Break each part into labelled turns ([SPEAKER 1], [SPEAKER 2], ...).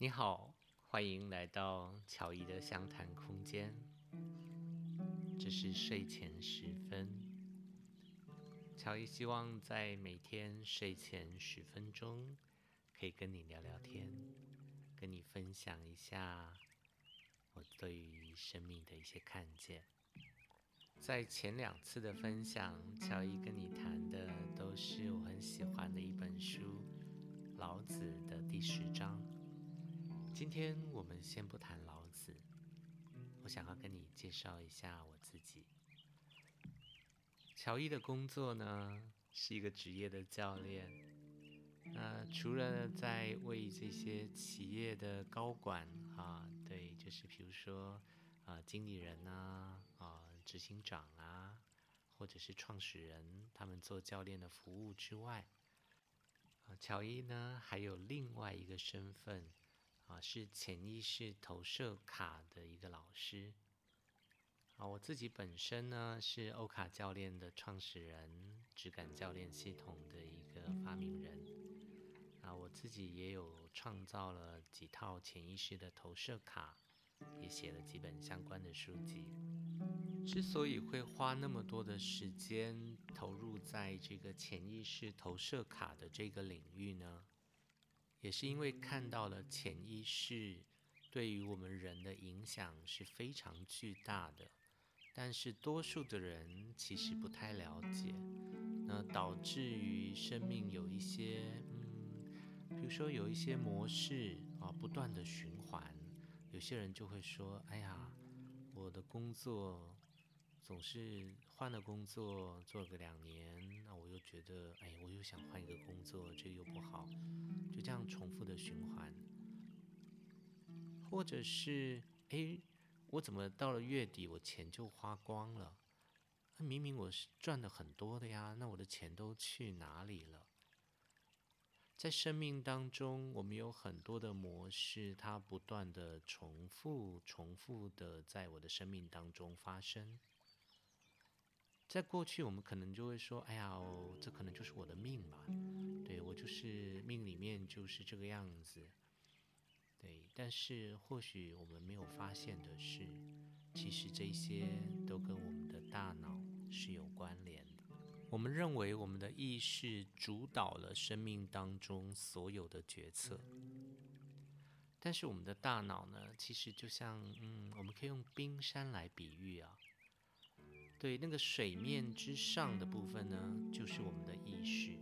[SPEAKER 1] 你好，欢迎来到乔伊的相谈空间。这是睡前时分，乔伊希望在每天睡前十分钟，可以跟你聊聊天，跟你分享一下我对于生命的一些看见。在前两次的分享，乔伊跟你谈的都是我很喜欢的一本书《老子》的第十章。今天我们先不谈老子，我想要跟你介绍一下我自己。乔伊的工作呢，是一个职业的教练。那除了在为这些企业的高管啊，对，就是比如说啊，经理人啊，啊，执行长啊，或者是创始人，他们做教练的服务之外，啊，乔伊呢还有另外一个身份。啊，是潜意识投射卡的一个老师。啊，我自己本身呢是欧卡教练的创始人，质感教练系统的一个发明人。啊，我自己也有创造了几套潜意识的投射卡，也写了几本相关的书籍。之所以会花那么多的时间投入在这个潜意识投射卡的这个领域呢，也是因为看到了潜意识对于我们人的影响是非常巨大的，但是多数的人其实不太了解，那导致于生命有一些，嗯，比如说有一些模式啊，不断的循环，有些人就会说：“哎呀，我的工作。”总是换了工作做个两年，那我又觉得，哎，我又想换一个工作，这又不好，就这样重复的循环。或者是，哎，我怎么到了月底我钱就花光了？明明我是赚了很多的呀，那我的钱都去哪里了？在生命当中，我们有很多的模式，它不断的重复、重复的在我的生命当中发生。在过去，我们可能就会说：“哎呀，这可能就是我的命吧？对，我就是命里面就是这个样子。”对，但是或许我们没有发现的是，其实这些都跟我们的大脑是有关联的。我们认为我们的意识主导了生命当中所有的决策，但是我们的大脑呢，其实就像嗯，我们可以用冰山来比喻啊。对，那个水面之上的部分呢，就是我们的意识。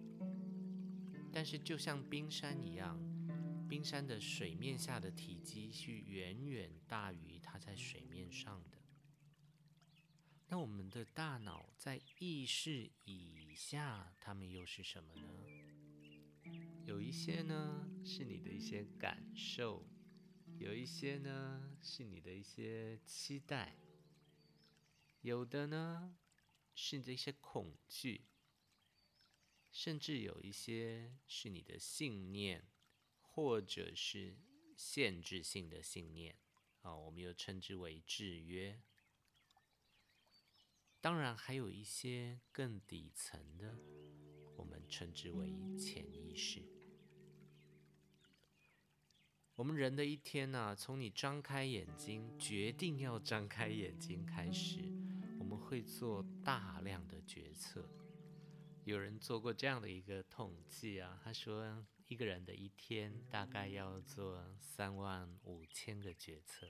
[SPEAKER 1] 但是就像冰山一样，冰山的水面下的体积是远远大于它在水面上的。那我们的大脑在意识以下，它们又是什么呢？有一些呢，是你的一些感受；有一些呢，是你的一些期待。有的呢，是这些恐惧，甚至有一些是你的信念，或者是限制性的信念啊，我们又称之为制约。当然，还有一些更底层的，我们称之为潜意识。我们人的一天呢、从你张开眼睛，决定要张开眼睛开始。会做大量的决策。有人做过这样的一个统计啊，他说一个人的一天大概要做三万五千个决策。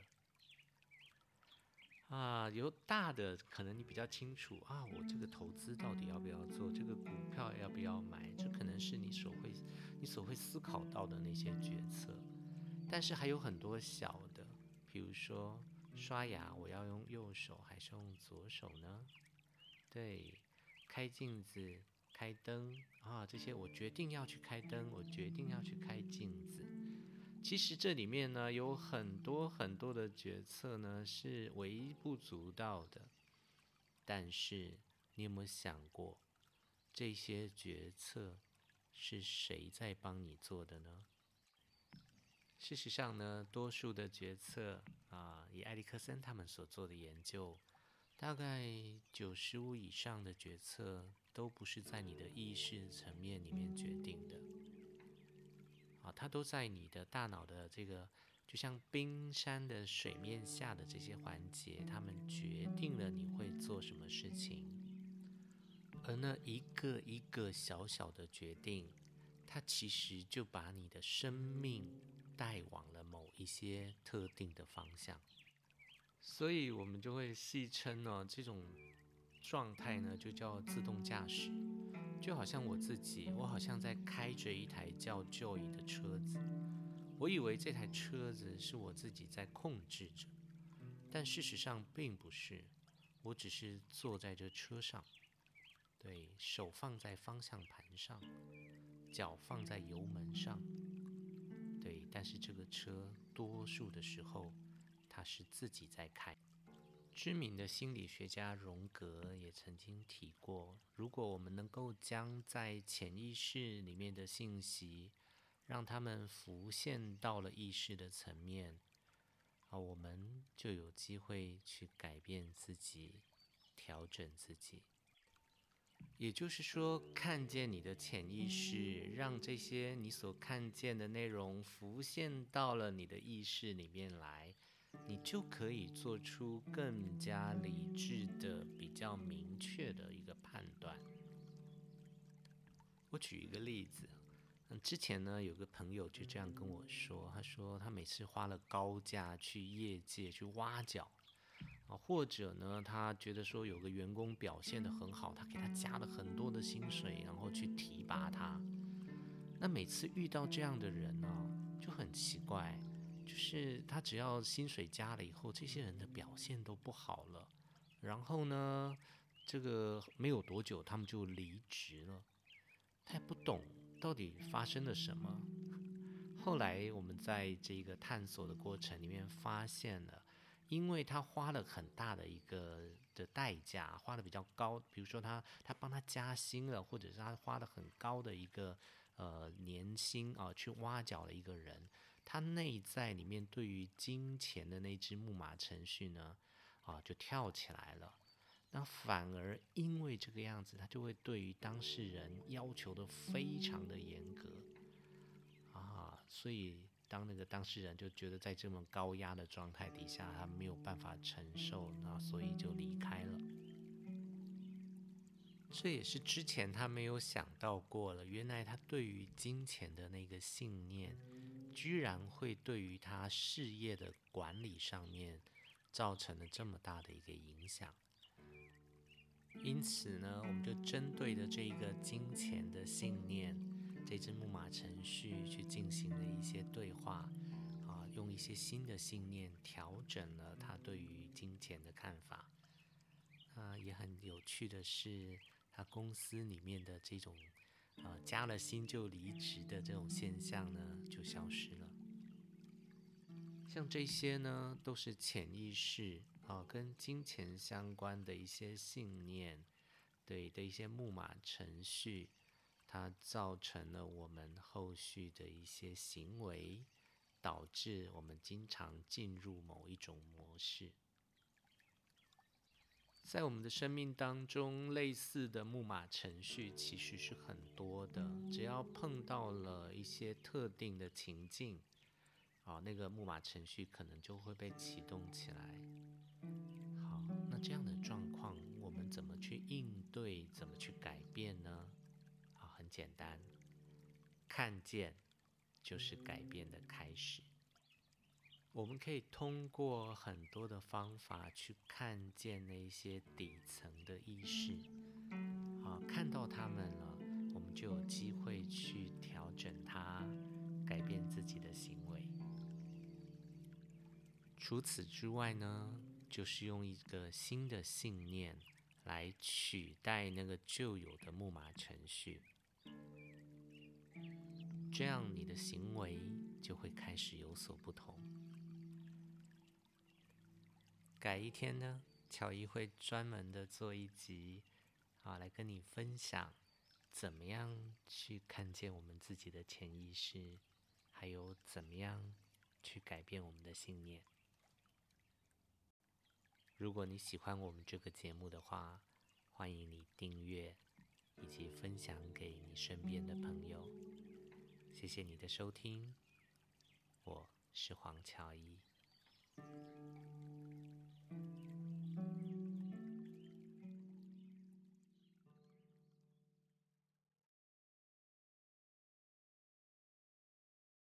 [SPEAKER 1] 啊，有大的可能你比较清楚啊，我这个投资到底要不要做？这个股票要不要买？这可能是你所会你所会思考到的那些决策。但是还有很多小的，比如说。刷牙，我要用右手还是用左手呢？对，开镜子、开灯啊，这些我决定要去开灯，我决定要去开镜子。其实这里面呢，有很多很多的决策呢，是微不足道的。但是你有没有想过，这些决策是谁在帮你做的呢？事实上呢，多数的决策啊，以埃里克森他们所做的研究，大概九十五以上的决策都不是在你的意识层面里面决定的。啊，它都在你的大脑的这个，就像冰山的水面下的这些环节，他们决定了你会做什么事情。而那一个一个小小的决定，它其实就把你的生命带往了某一些特定的方向。所以我们就会戏称呢，这种状态呢，就叫自动驾驶。就好像我自己，我好像在开着一台叫 Joy 的车子，我以为这台车子是我自己在控制着，但事实上并不是，我只是坐在这车上，对，手放在方向盘上，脚放在油门上，对，但是这个车多数的时候，它是自己在开。知名的心理学家荣格也曾经提过，如果我们能够将在潜意识里面的信息，让他们浮现到了意识的层面，啊，我们就有机会去改变自己，调整自己。也就是说，看见你的潜意识，让这些你所看见的内容浮现到了你的意识里面来。你就可以做出更加理智的、比较明确的一个判断。我举一个例子，嗯，之前呢，有个朋友就这样跟我说，他说他每次花了高价去业界去挖角，啊，或者呢，他觉得说有个员工表现得很好，他给他加了很多的薪水，然后去提拔他。那每次遇到这样的人呢，就很奇怪。就是他只要薪水加了以后，这些人的表现都不好了，然后呢，这个没有多久他们就离职了。他也不懂到底发生了什么。后来我们在这个探索的过程里面发现了，因为他花了很大的一个的代价，花的比较高，比如说他他帮他加薪了，或者是他花了很高的一个呃年薪啊，去挖角了一个人。他内在里面对于金钱的那只木马程序呢，啊，就跳起来了。那反而因为这个样子，他就会对于当事人要求的非常的严格啊，所以当那个当事人就觉得在这么高压的状态底下，他没有办法承受，那所以就离开了。这也是之前他没有想到过了，原来他对于金钱的那个信念。居然会对于他事业的管理上面造成了这么大的一个影响，因此呢，我们就针对着这一个金钱的信念，这只木马程序去进行了一些对话，啊，用一些新的信念调整了他对于金钱的看法。啊，也很有趣的是，他公司里面的这种。啊，加了薪就离职的这种现象呢，就消失了。像这些呢，都是潜意识啊，跟金钱相关的一些信念，对的一些木马程序，它造成了我们后续的一些行为，导致我们经常进入某一种模式。在我们的生命当中，类似的木马程序其实是很多的。只要碰到了一些特定的情境，啊，那个木马程序可能就会被启动起来。好，那这样的状况，我们怎么去应对？怎么去改变呢？简单，看见就是改变的开始。我们可以通过很多的方法去看见那些底层的意识，啊，看到他们了，我们就有机会去调整它，改变自己的行为。除此之外呢，就是用一个新的信念来取代那个旧有的木马程序，这样你的行为就会开始有所不同。改一天呢，乔伊会专门的做一集，啊，来跟你分享怎么样去看见我们自己的潜意识，还有怎么样去改变我们的信念。如果你喜欢我们这个节目的话，欢迎你订阅以及分享给你身边的朋友。谢谢你的收听，我是黄乔伊。